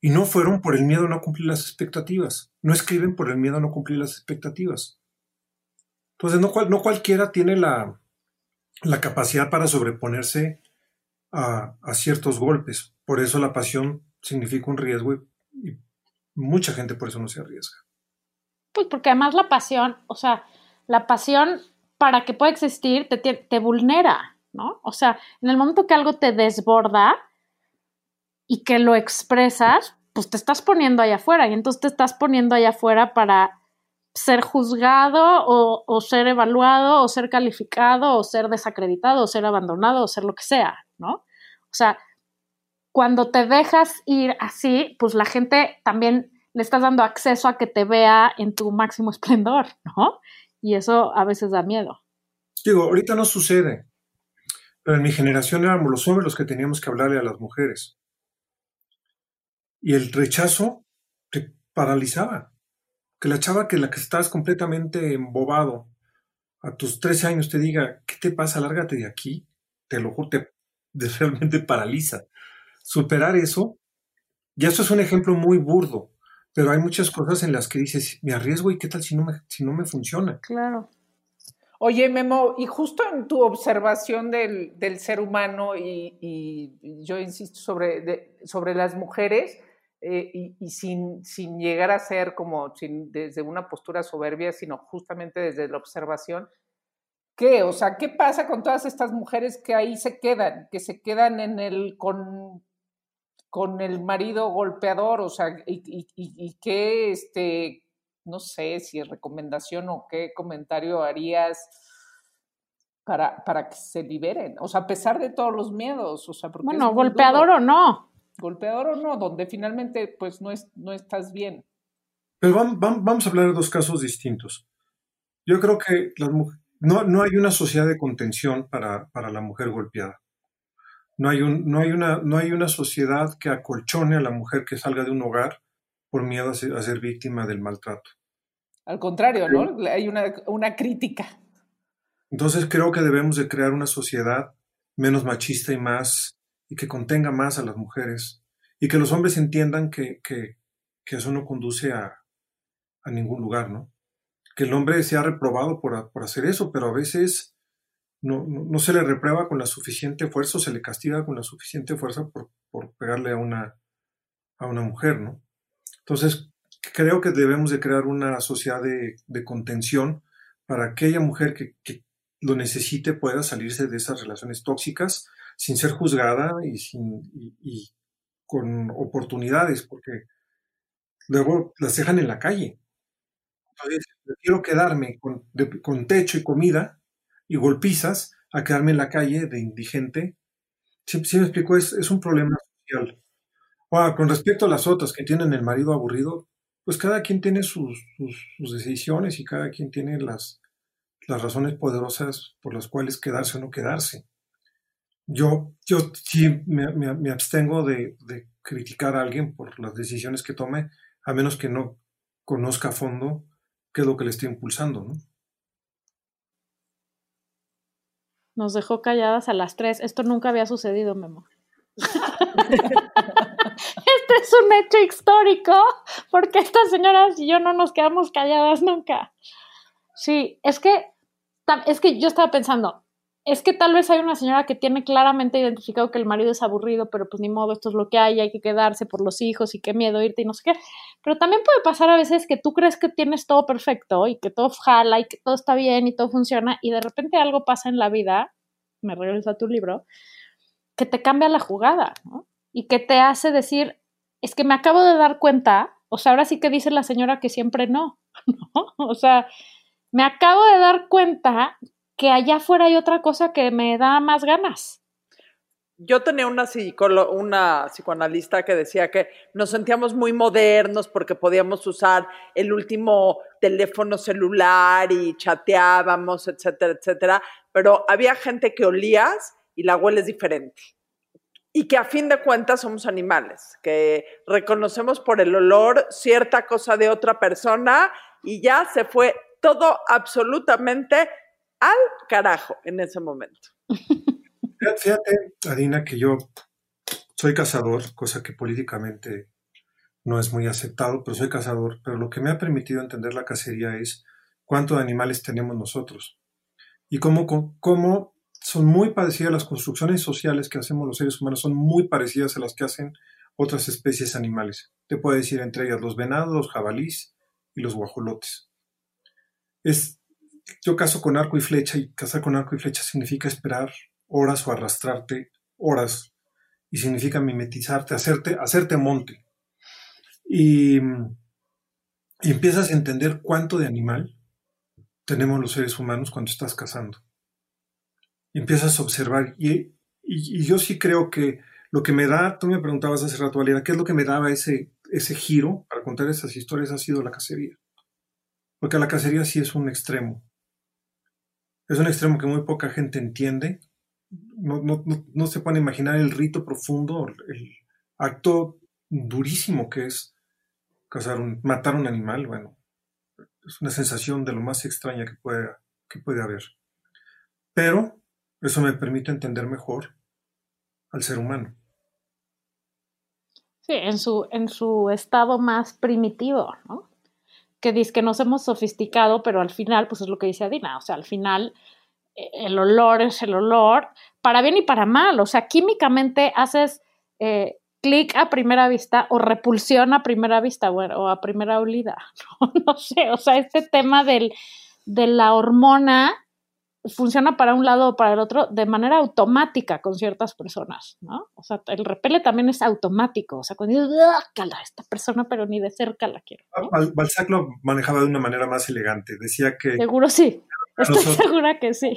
y no fueron por el miedo a no cumplir las expectativas. No escriben por el miedo a no cumplir las expectativas. Entonces, no, no cualquiera tiene la, la, capacidad para sobreponerse a, a, ciertos golpes. Por eso la pasión significa un riesgo y, y, mucha gente por eso no se arriesga. Pues porque además la pasión, o sea, la pasión para que pueda existir te, te, te vulnera, ¿no? O sea, en el momento que algo te desborda, y que lo expresas, pues te estás poniendo allá afuera y entonces te estás poniendo allá afuera para ser juzgado o, ser evaluado o ser calificado o ser desacreditado o ser abandonado o ser lo que sea, ¿no? O sea, cuando te dejas ir así, pues la gente también le estás dando acceso a que te vea en tu máximo esplendor, ¿no? Y eso a veces da miedo. Digo, ahorita no sucede, pero en mi generación éramos los hombres los que teníamos que hablarle a las mujeres y el rechazo te paralizaba. Que la chava que la que estás completamente embobado a tus 13 años te diga, ¿qué te pasa? Lárgate de aquí. Te lo juro, te, te realmente paraliza. Superar eso, ya eso es un ejemplo muy burdo, pero hay muchas cosas en las que dices, me arriesgo y qué tal si no me, si no me funciona. Claro. Oye, Memo, y justo en tu observación del, del ser humano, y, y, yo insisto sobre, de, sobre las mujeres, eh, y, y sin, sin, llegar a ser como sin, desde una postura soberbia, sino justamente desde la observación. ¿Qué? O sea, ¿qué pasa con todas estas mujeres que ahí se quedan, que se quedan en el con, con el marido golpeador? O sea, y, y, y qué, este, no sé si es recomendación o qué comentario harías para, para que se liberen. O sea, a pesar de todos los miedos. O sea, bueno, golpeador o no golpeador o no, donde finalmente pues no, es, no estás bien. Pero vamos, vamos a hablar de dos casos distintos. Yo creo que las, no, no hay una sociedad de contención para, para la mujer golpeada. No hay, un, no, hay una, no hay una sociedad que acolchone a la mujer que salga de un hogar por miedo a ser, a ser víctima del maltrato. Al contrario, ¿no? Hay una, una crítica. Entonces creo que debemos de crear una sociedad menos machista y más y que contenga más a las mujeres y que los hombres entiendan que, que, que eso no conduce a, a, ningún lugar, ¿no? Que el hombre sea reprobado por, por hacer eso, pero a veces no, no, se le reprueba con la suficiente fuerza o se le castiga con la suficiente fuerza por, por pegarle a una, a una mujer, ¿no? Entonces, creo que debemos de crear una sociedad de, de contención para aquella mujer que, que, lo necesite pueda salirse de esas relaciones tóxicas sin ser juzgada y, sin, y, con oportunidades, porque luego las dejan en la calle. Entonces, prefiero quedarme con, techo y comida y golpizas a quedarme en la calle de indigente. Sí me explico, es, un problema social. Con respecto a las otras que tienen el marido aburrido, pues cada quien tiene sus, sus, sus decisiones y cada quien tiene las, las razones poderosas por las cuales quedarse o no quedarse yo, yo sí me, abstengo de, criticar a alguien por las decisiones que tome, a menos que no conozca a fondo qué es lo que le está impulsando, ¿no? Nos dejó calladas a las tres. Esto nunca había sucedido, Memo. este es un hecho histórico, porque estas señoras y yo no nos quedamos calladas nunca. Sí, es que, es que yo estaba pensando, es que tal vez hay una señora que tiene claramente identificado que el marido es aburrido, pero pues ni modo, esto es lo que hay, hay que quedarse por los hijos y qué miedo irte y no sé qué. Pero también puede pasar a veces que tú crees que tienes todo perfecto y que todo jala y que todo está bien y todo funciona y de repente algo pasa en la vida, me regreso a tu libro, que te cambia la jugada, ¿no? Y que te hace decir, es que me acabo de dar cuenta, o sea, ahora sí que dice la señora que siempre no, ¿no? O sea, me acabo de dar cuenta que allá afuera hay otra cosa que me da más ganas. Yo tenía una, una psicoanalista que decía que nos sentíamos muy modernos porque podíamos usar el último teléfono celular y chateábamos, etcétera, etcétera, pero había gente que olías y la hueles diferente. Y que a fin de cuentas somos animales, que reconocemos por el olor cierta cosa de otra persona y ya se fue todo absolutamente al carajo en ese momento. Fíjate, Adina, que yo soy cazador, cosa que políticamente no es muy aceptado, pero soy cazador. Pero lo que me ha permitido entender la cacería es cuántos animales tenemos nosotros y cómo, cómo son muy parecidas las construcciones sociales que hacemos los seres humanos, son muy parecidas a las que hacen otras especies animales. Te puedo decir entre ellas los venados, los jabalís y los guajolotes. Es yo caso con arco y flecha y cazar con arco y flecha significa esperar horas o arrastrarte horas y significa mimetizarte, hacerte, hacerte monte. Y, y empiezas a entender cuánto de animal tenemos los seres humanos cuando estás cazando. Y empiezas a observar. Y, y, yo sí creo que lo que me da, tú me preguntabas hace rato, Valera, ¿qué es lo que me daba ese, ese giro para contar esas historias? Ha sido la cacería. Porque la cacería sí es un extremo. Es un extremo que muy poca gente entiende. No, se puede imaginar el rito profundo, el acto durísimo que es matar un animal. Bueno, es una sensación de lo más extraña que puede, que puede haber. Pero eso me permite entender mejor al ser humano. Sí, en su, en su estado más primitivo, ¿no? Que dice que nos hemos sofisticado, pero al final, pues es lo que dice Adina, o sea, al final eh, el olor es el olor, para bien y para mal, o sea, químicamente haces eh, clic a primera vista o repulsión a primera vista, bueno, o a primera olida, no, no sé, o sea, este tema del, de la hormona funciona para un lado o para el otro de manera automática con ciertas personas, ¿no? O sea, el repele también es automático, o sea, cuando dices, cala, esta persona, pero ni de cerca la quiero. Balzac lo manejaba de una manera más elegante, decía que... Seguro sí, estoy segura que sí.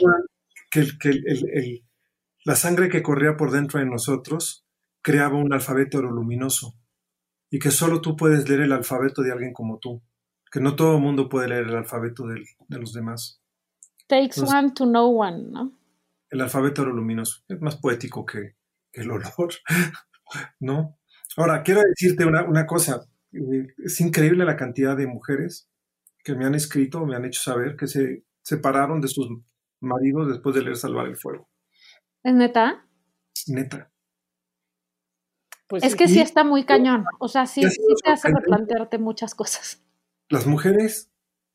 Que, que la sangre que corría por dentro de nosotros creaba un alfabeto luminoso y que solo tú puedes leer el alfabeto de alguien como tú, que no todo el mundo puede leer el alfabeto de los demás. Takes one to know one, ¿no? El alfabeto luminoso. Es más poético que, el olor, ¿no? Ahora, quiero decirte una, cosa. Es increíble la cantidad de mujeres que me han escrito, me han hecho saber que se separaron de sus maridos después de leer Salvar el Fuego. ¿Es neta? Neta. Pues es que sí está muy cañón. O sea, sí, sí te hace replantearte muchas cosas. Las mujeres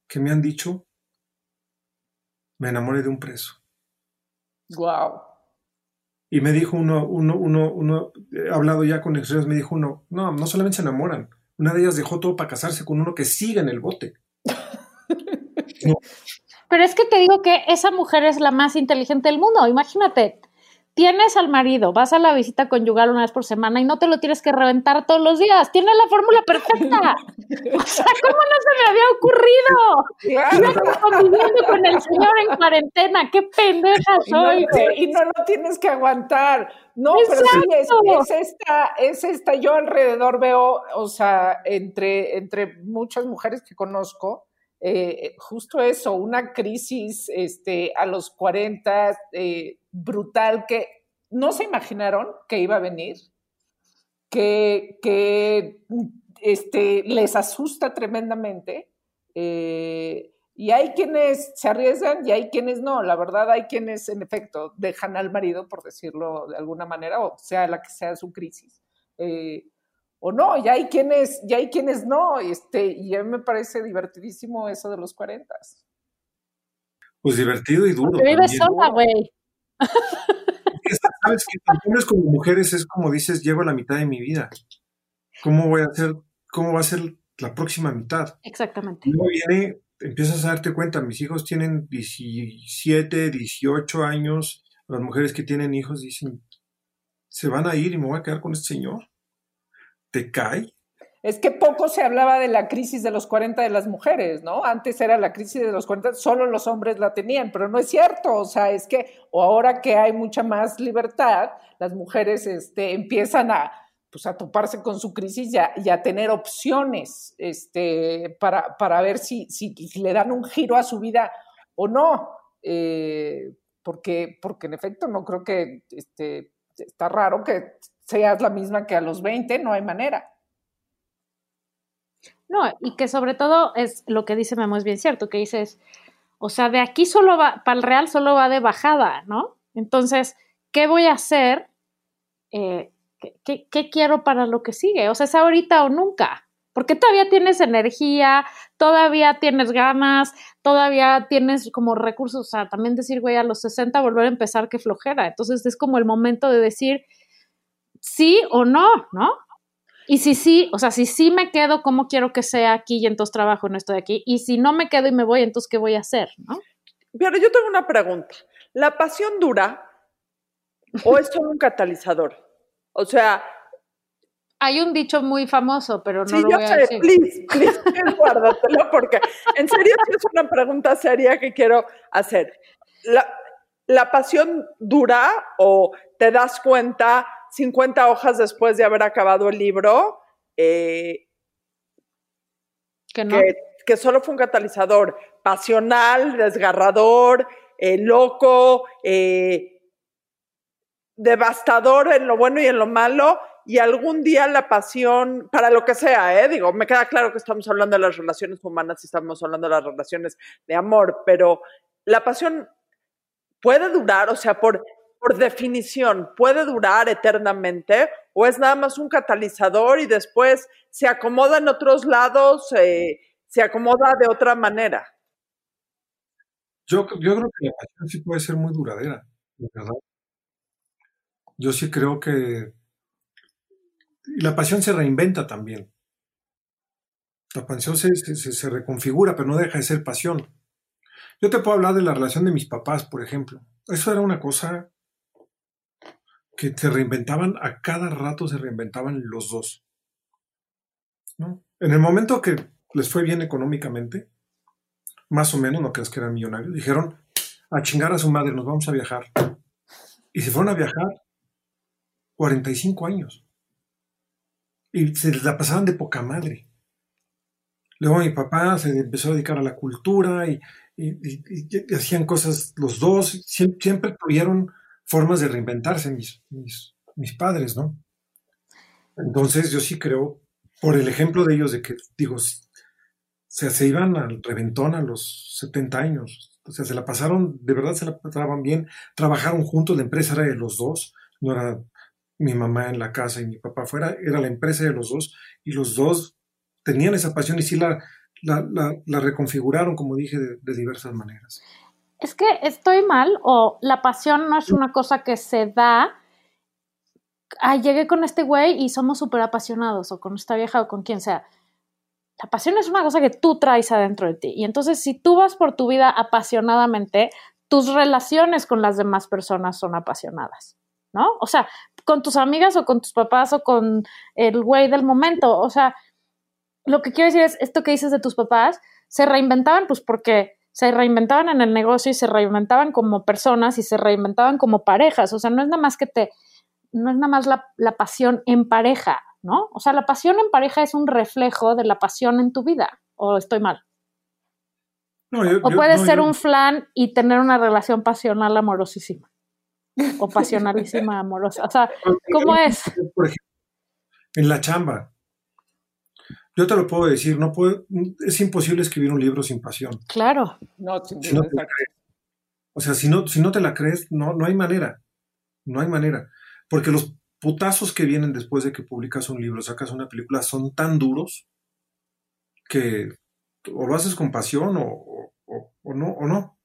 que me han dicho me enamoré de un preso. Wow. Y me dijo uno, uno, uno, uno, he hablado ya con extranjeros, me dijo uno, no, no solamente se enamoran, una de ellas dejó todo para casarse con uno que sigue en el bote. Pero es que te digo que esa mujer es la más inteligente del mundo. Imagínate, tienes al marido, vas a la visita conyugal una vez por semana y no te lo tienes que reventar todos los días. Tienes la fórmula perfecta. O sea, ¿cómo no se me había ocurrido? Claro. conviviendo con el señor en cuarentena. ¡Qué pendeja soy! y no lo tienes que aguantar. No, pero sí, es, esta, es esta. Yo alrededor veo, o sea, entre, entre muchas mujeres que conozco, eh, justo eso, una crisis este, a los 40, eh, brutal que no se imaginaron que iba a venir, que, que este, les asusta tremendamente. Eh, Y hay quienes se arriesgan y hay quienes no. La verdad, hay quienes, en efecto, dejan al marido, por decirlo de alguna manera, o sea la que sea su crisis. O no, ya hay quienes, ya hay quienes no, este, y a mí me parece divertidísimo eso de los cuarentas. Pues divertido y duro. Vives sola, güey. Sabes que hombres como mujeres es como dices, llevo la mitad de mi vida. ¿Cómo voy a hacer, cómo va a ser la próxima mitad? Exactamente. Luego viene, empiezas a darte cuenta, mis hijos tienen 17, 18 años, las mujeres que tienen hijos dicen, se van a ir y me voy a quedar con este señor. ¿Te cae? Es que poco se hablaba de la crisis de los 40 de las mujeres, ¿no? Antes era la crisis de los 40, solo los hombres la tenían, pero no es cierto, o sea, es que o ahora que hay mucha más libertad, las mujeres este, empiezan a, pues, a toparse con su crisis y a, tener opciones este, para, para ver si, si, le dan un giro a su vida o no. Eh, porque, porque en efecto no creo que este, está raro que seas la misma que a los 20, no hay manera. No, y que sobre todo es lo que dice Memo, es bien cierto, que dices, o sea, de aquí solo va, para el real solo va de bajada, ¿no? Entonces, ¿qué voy a hacer? Eh, ¿qué, qué, quiero para lo que sigue? O sea, es ahorita o nunca. Porque todavía tienes energía, todavía tienes ganas, todavía tienes como recursos, o sea, también decir, güey, a los 60 volver a empezar, qué flojera. Entonces es como el momento de decir sí o no, ¿no? Y si sí, o sea, si sí me quedo, ¿cómo quiero que sea aquí y entonces trabajo, no estoy aquí? Y si no me quedo y me voy, entonces, ¿qué voy a hacer? ¿no? Pero yo tengo una pregunta. ¿La pasión dura o es solo un catalizador? O sea... Hay un dicho muy famoso, pero no sí, lo yo voy sé, a decir. Please, please, guárdatelo porque en serio es una pregunta seria que quiero hacer. ¿La, ¿La pasión dura o te das cuenta 50 hojas después de haber acabado el libro, eh, que, no. que, solo fue un catalizador pasional, desgarrador, eh, loco, eh, devastador en lo bueno y en lo malo, y algún día la pasión, para lo que sea, ¿eh? digo, me queda claro que estamos hablando de las relaciones humanas y estamos hablando de las relaciones de amor, pero la pasión puede durar, o sea, por por definición, puede durar eternamente o es nada más un catalizador y después se acomoda en otros lados, eh, se acomoda de otra manera. Yo, yo creo que la pasión sí puede ser muy duradera, ¿verdad? Yo sí creo que la pasión se reinventa también. La pasión se, se, reconfigura, pero no deja de ser pasión. Yo te puedo hablar de la relación de mis papás, por ejemplo. Eso era una cosa que se reinventaban, a cada rato se reinventaban los dos. ¿no? En el momento que les fue bien económicamente, más o menos, no creas que eran millonarios, dijeron, a chingar a su madre, nos vamos a viajar. Y se fueron a viajar 45 años. Y se la pasaban de poca madre. Luego mi papá se empezó a dedicar a la cultura y, hacían cosas los dos. Siempre tuvieron formas de reinventarse mis, mis, padres, ¿no? Entonces yo sí creo, por el ejemplo de ellos, de que, digo, se, se iban al reventón a los 70 años, o sea, se la pasaron, de verdad se la pasaban bien, trabajaron juntos, la empresa era de los dos, no era mi mamá en la casa y mi papá fuera, era la empresa de los dos, y los dos tenían esa pasión y sí la, la, reconfiguraron, como dije, de diversas maneras es que estoy mal o la pasión no es una cosa que se da. Ah, llegué con este güey y somos súper apasionados, o con esta vieja o con quien sea. La pasión es una cosa que tú traes adentro de ti. Y entonces, si tú vas por tu vida apasionadamente, tus relaciones con las demás personas son apasionadas, ¿no? O sea, con tus amigas o con tus papás o con el güey del momento. O sea, lo que quiero decir es, esto que dices de tus papás, se reinventaban pues porque se reinventaban en el negocio y se reinventaban como personas y se reinventaban como parejas. O sea, no es nada más que te, no es nada más la, pasión en pareja, ¿no? O sea, la pasión en pareja es un reflejo de la pasión en tu vida. ¿O estoy mal? o puedes ser un flan y tener una relación pasional amorosísima. O pasionalísima amorosa. O sea, ¿cómo es? Por ejemplo, en la chamba. Yo te lo puedo decir, no puedo, es imposible escribir un libro sin pasión. Claro. No, sin Si no te la crees. O sea, si no, si no te la crees, no, no hay manera. No hay manera. Porque los putazos que vienen después de que publicas un libro, sacas una película, son tan duros que o lo haces con pasión o, o- o- o no, o no.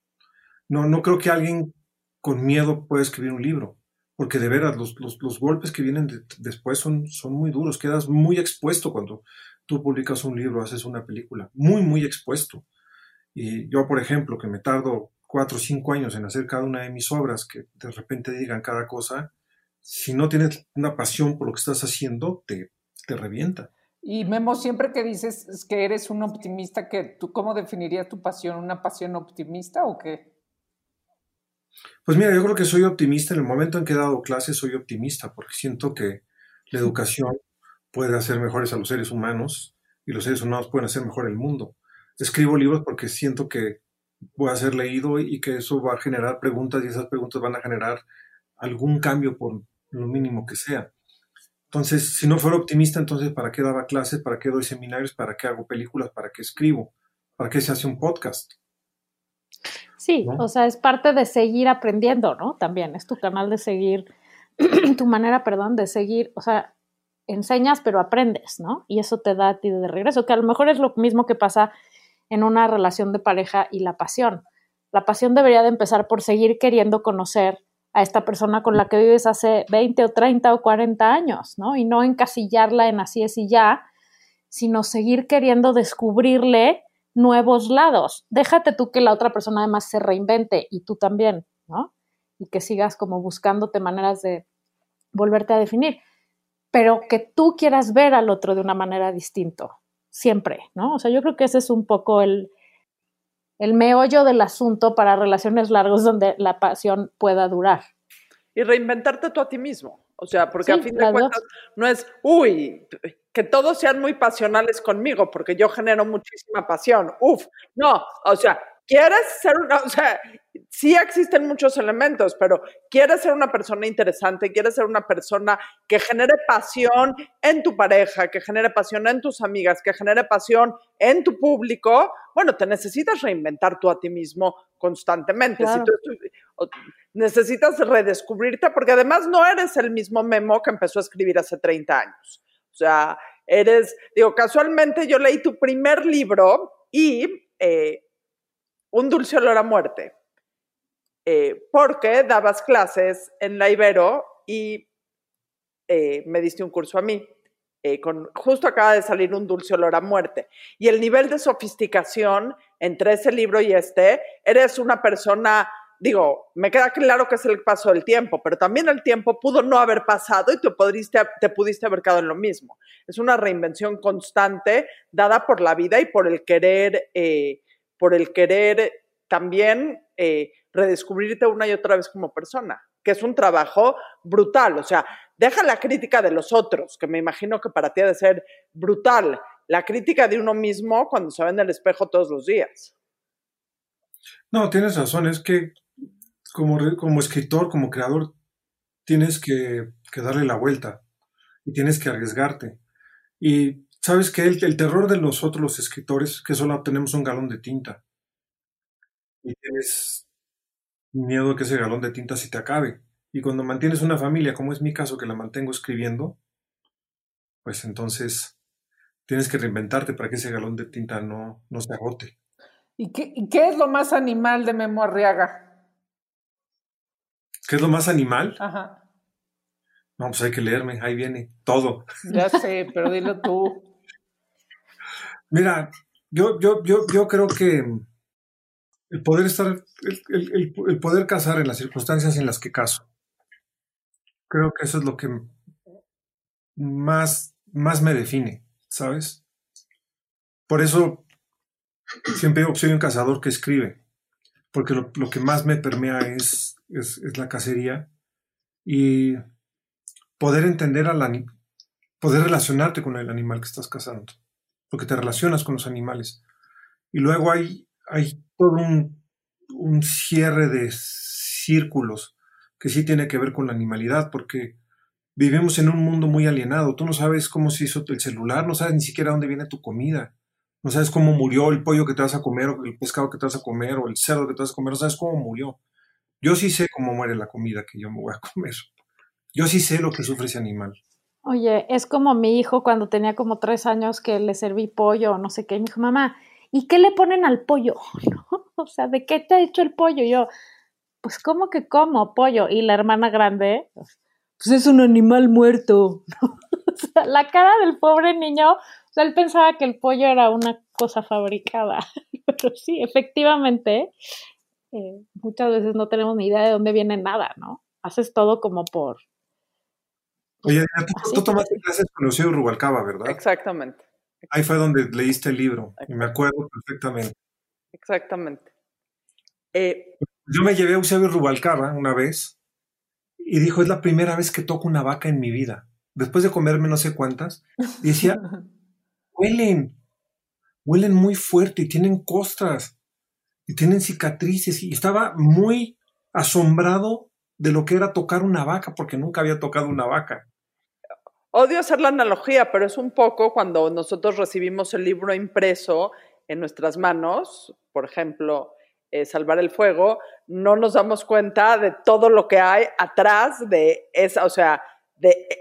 No, no creo que alguien con miedo pueda escribir un libro. Porque de veras, los, los- los golpes que vienen de- después son, son muy duros. Quedas muy expuesto cuando tú publicas un libro, haces una película. Muy, muy expuesto. Y yo, por ejemplo, que me tardo cuatro o cinco años en hacer cada una de mis obras, que de repente digan cada cosa, si no tienes una pasión por lo que estás haciendo, te, te revienta. Y Memo, siempre que dices es que eres un optimista, que ¿tú cómo definirías tu pasión? ¿Una pasión optimista o qué? Pues mira, yo creo que soy optimista. En el momento en que he dado clases, soy optimista, porque siento que la educación puede hacer mejores a los seres humanos y los seres humanos pueden hacer mejor el mundo. Escribo libros porque siento que voy a ser leído y que eso va a generar preguntas y esas preguntas van a generar algún cambio por lo mínimo que sea. Entonces, si no fuera optimista, entonces ¿para qué daba clases? ¿Para qué doy seminarios? ¿Para qué hago películas? ¿Para qué escribo? ¿Para qué se hace un podcast? Sí, ¿no? o sea, es parte de seguir aprendiendo, ¿no? También es tu canal de seguir, tu manera, perdón, de seguir, o sea, enseñas pero aprendes, ¿no? Y eso te da a ti de regreso, que a lo mejor es lo mismo que pasa en una relación de pareja y la pasión. La pasión debería de empezar por seguir queriendo conocer a esta persona con la que vives hace 20 o 30 o 40 años, ¿no? Y no encasillarla en así es y ya, sino seguir queriendo descubrirle nuevos lados. Déjate tú que la otra persona además se reinvente y tú también, ¿no? Y que sigas como buscándote maneras de volverte a definir, pero que tú quieras ver al otro de una manera distinto, siempre, ¿no? O sea, yo creo que ese es un poco el, el meollo del asunto para relaciones largas donde la pasión pueda durar. Y reinventarte tú a ti mismo. O sea, porque Sí, a fin de dos. cuentas no es, uy, que todos sean muy pasionales conmigo, porque yo genero muchísima pasión. Uf, no, o sea, quieres ser una, o sea, sí existen muchos elementos, pero quieres ser una persona interesante, quieres ser una persona que genere pasión en tu pareja, que genere pasión en tus amigas, que genere pasión en tu público, bueno, te necesitas reinventar tú a ti mismo constantemente. Claro. Si tú necesitas redescubrirte, porque además no eres el mismo Memo que empezó a escribir hace 30 años. O sea, eres, digo, casualmente yo leí tu primer libro y eh, Un dulce olor a muerte, eh, porque dabas clases en la Ibero y eh, me diste un curso a mí. eh, con, justo acaba de salir un dulce olor a muerte. Y el nivel de sofisticación entre ese libro y este, eres una persona, digo, me queda claro que es el paso del tiempo, pero también el tiempo pudo no haber pasado y te pudiste, te pudiste haber quedado en lo mismo. Es una reinvención constante dada por la vida y por el querer, eh, por el querer también eh, redescubrirte una y otra vez como persona, que es un trabajo brutal. O sea, deja la crítica de los otros, que me imagino que para ti ha de ser brutal. La crítica de uno mismo cuando se ve en el espejo todos los días. No, tienes razón, es que como, como escritor, como creador, tienes que, que darle la vuelta y tienes que arriesgarte. Y sabes que el, el terror de nosotros los escritores es que solo tenemos un galón de tinta. Y tienes miedo de que ese galón de tinta se te acabe. Y cuando mantienes una familia, como es mi caso, que la mantengo escribiendo, pues entonces tienes que reinventarte para que ese galón de tinta no, no se agote. ¿Y qué, y qué es lo más animal de Memo Arriaga? ¿Qué es lo más animal? Ajá. No, pues hay que leerme, ahí viene todo. Ya sé, pero dilo tú. Mira, yo, yo, yo, yo creo que el poder estar, el, el- poder casar en las circunstancias en las que caso, creo que eso es lo que más, más me define, ¿sabes? Por eso siempre digo que soy un cazador que escribe, porque lo, lo que más me permea es, es, es la cacería y poder entender al poder relacionarte con el animal que estás cazando porque te relacionas con los animales. Y luego hay, hay todo un, un cierre de círculos que sí tiene que ver con la animalidad, porque vivimos en un mundo muy alienado. Tú no sabes cómo se hizo el celular, no sabes ni siquiera dónde viene tu comida. No sabes cómo murió el pollo que te vas a comer, o el pescado que te vas a comer, o el cerdo que te vas a comer, no sabes cómo murió. Yo sí sé cómo muere la comida que yo me voy a comer. Yo sí sé lo que sufre ese animal. Oye, es como mi hijo cuando tenía como tres años que le serví pollo o no sé qué. Y me dijo, mamá, ¿y qué le ponen al pollo? O sea, ¿de qué te ha hecho el pollo? Y yo, pues, ¿cómo que como pollo? Y la hermana grande, pues es un animal muerto. o sea, la cara del pobre niño, él pensaba que el pollo era una cosa fabricada. Pero sí, efectivamente, eh, muchas veces no tenemos ni idea de dónde viene nada, ¿no? Haces todo como por Oye, tú, tú tomaste clases con Lucía Rubalcaba, ¿verdad? Exactamente. Ahí fue donde leíste el libro y me acuerdo perfectamente. Exactamente. Eh, Yo me llevé a Eusebio Rubalcaba una vez y dijo, es la primera vez que toco una vaca en mi vida. Después de comerme no sé cuántas, y decía, huelen, huelen muy fuerte y tienen costras y tienen cicatrices. Y estaba muy asombrado de lo que era tocar una vaca porque nunca había tocado una vaca. Odio hacer la analogía, pero es un poco cuando nosotros recibimos el libro impreso en nuestras manos, por ejemplo, eh, Salvar el Fuego, no nos damos cuenta de todo lo que hay atrás de esa, o sea, de eh,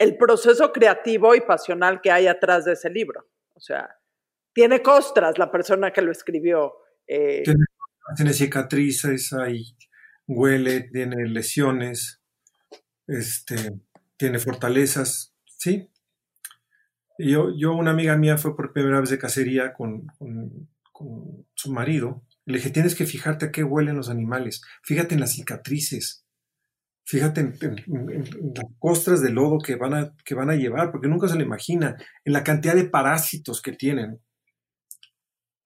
el proceso creativo y pasional que hay atrás de ese libro. O sea, tiene costras la persona que lo escribió. Eh, tiene, tiene cicatrices, hay, huele, tiene lesiones, este, tiene fortalezas, ¿sí? Yo, yo, una amiga mía fue por primera vez de cacería con, con, su marido. Le dije, tienes que fijarte a qué huelen los animales. Fíjate en las cicatrices. Fíjate en las costras de lodo que van, a, que van a llevar, porque nunca se le imagina. En la cantidad de parásitos que tienen.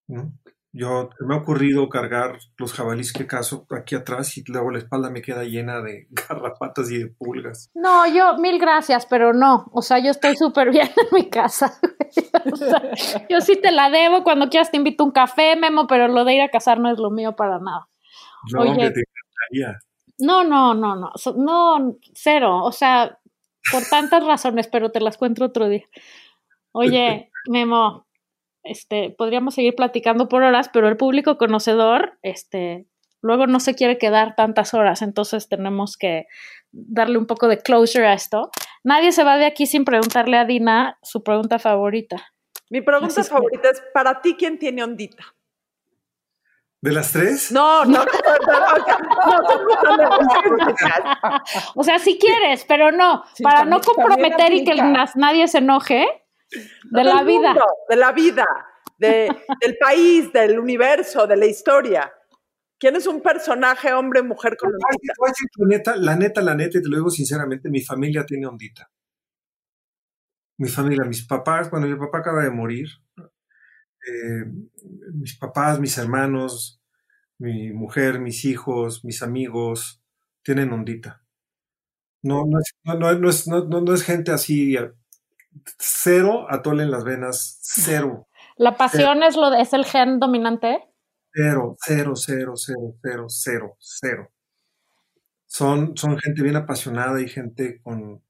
¿no? Yo me ha ocurrido cargar los jabalíes que cazo aquí atrás y luego la espalda me queda llena de garrapatas y de pulgas. No, yo mil gracias, pero no. O sea, yo estoy súper bien en mi casa. o sea, yo sí te la debo. Cuando quieras te invito a un café, Memo, pero lo de ir a cazar no es lo mío para nada. No, Oye, te encantaría. No, no, no, no. No, cero. O sea, por tantas razones, pero te las cuento otro día. Oye, Memo, este, podríamos seguir platicando por horas, pero el público conocedor, este, luego no se quiere quedar tantas horas, entonces tenemos que darle un poco de closure a esto. Nadie se va de aquí sin preguntarle a Dina su pregunta favorita. Mi pregunta es favorita es, para ti, ¿quién tiene ondita? ¿De las tres? No, no, no, no, no O sea, si quieres, pero no, sí, para no comprometer y que nadie se enoje, de la vida. Mundo, de la vida, de, del país, del universo, de la historia. ¿Quién es un personaje, hombre, mujer con? La neta, la neta, la neta, y te lo digo sinceramente, mi familia tiene ondita. Mi familia, mis papás, bueno, mi papá acaba de morir. Eh, mis papás, mis hermanos, mi mujer, mis hijos, mis amigos, tienen ondita. No, no es, no, no, es, no, no es gente así cero atole en las venas, cero. ¿La pasión cero. es, lo, es el gen dominante? Cero, cero, cero, cero, cero, cero, cero. Son, son gente bien apasionada y gente con,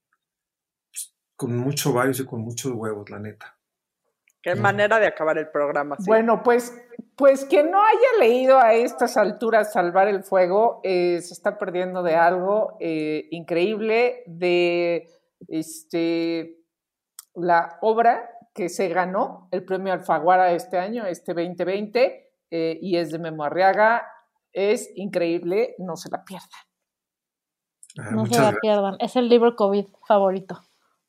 con mucho varios y con muchos huevos, la neta. Qué manera de acabar el programa. ¿sí? Bueno, pues, pues quien no haya leído a estas alturas Salvar el Fuego eh, se está perdiendo de algo eh, increíble, de este la obra que se ganó el premio Alfaguara este año, este 2020, eh, y es de Memo Arriaga. Es increíble, no se la pierdan. Ah, no se la gracias. pierdan. Es el libro COVID favorito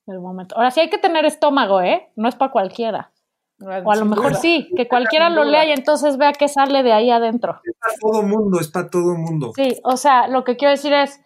del momento. Ahora sí hay que tener estómago, ¿eh? No es para cualquiera. O a lo mejor sí, que cualquiera lo lea y entonces vea qué sale de ahí adentro. Es para todo mundo, es para todo mundo. Sí, o sea, lo que quiero decir es,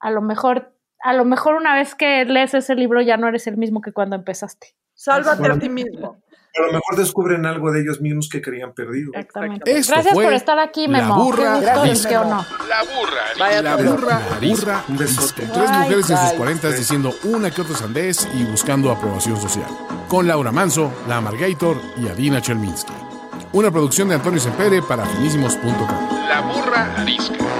a lo mejor a lo mejor una vez que lees ese libro ya no eres el mismo que cuando empezaste. Sálvate bueno, a ti mismo. A lo mejor descubren algo de ellos mismos que creían perdido. Exactamente. Esto Gracias por estar aquí, Memo. La burra Gracias, o no. La burra. Vaya la burra, burra Un besote. Tres Ay, mujeres en sus cuarentas diciendo una que otra sandez y buscando aprobación social. Con Laura Manso, la Amargator y Adina Chelminsky. Una producción de Antonio Sempere para finísimos.com. La burra arisca.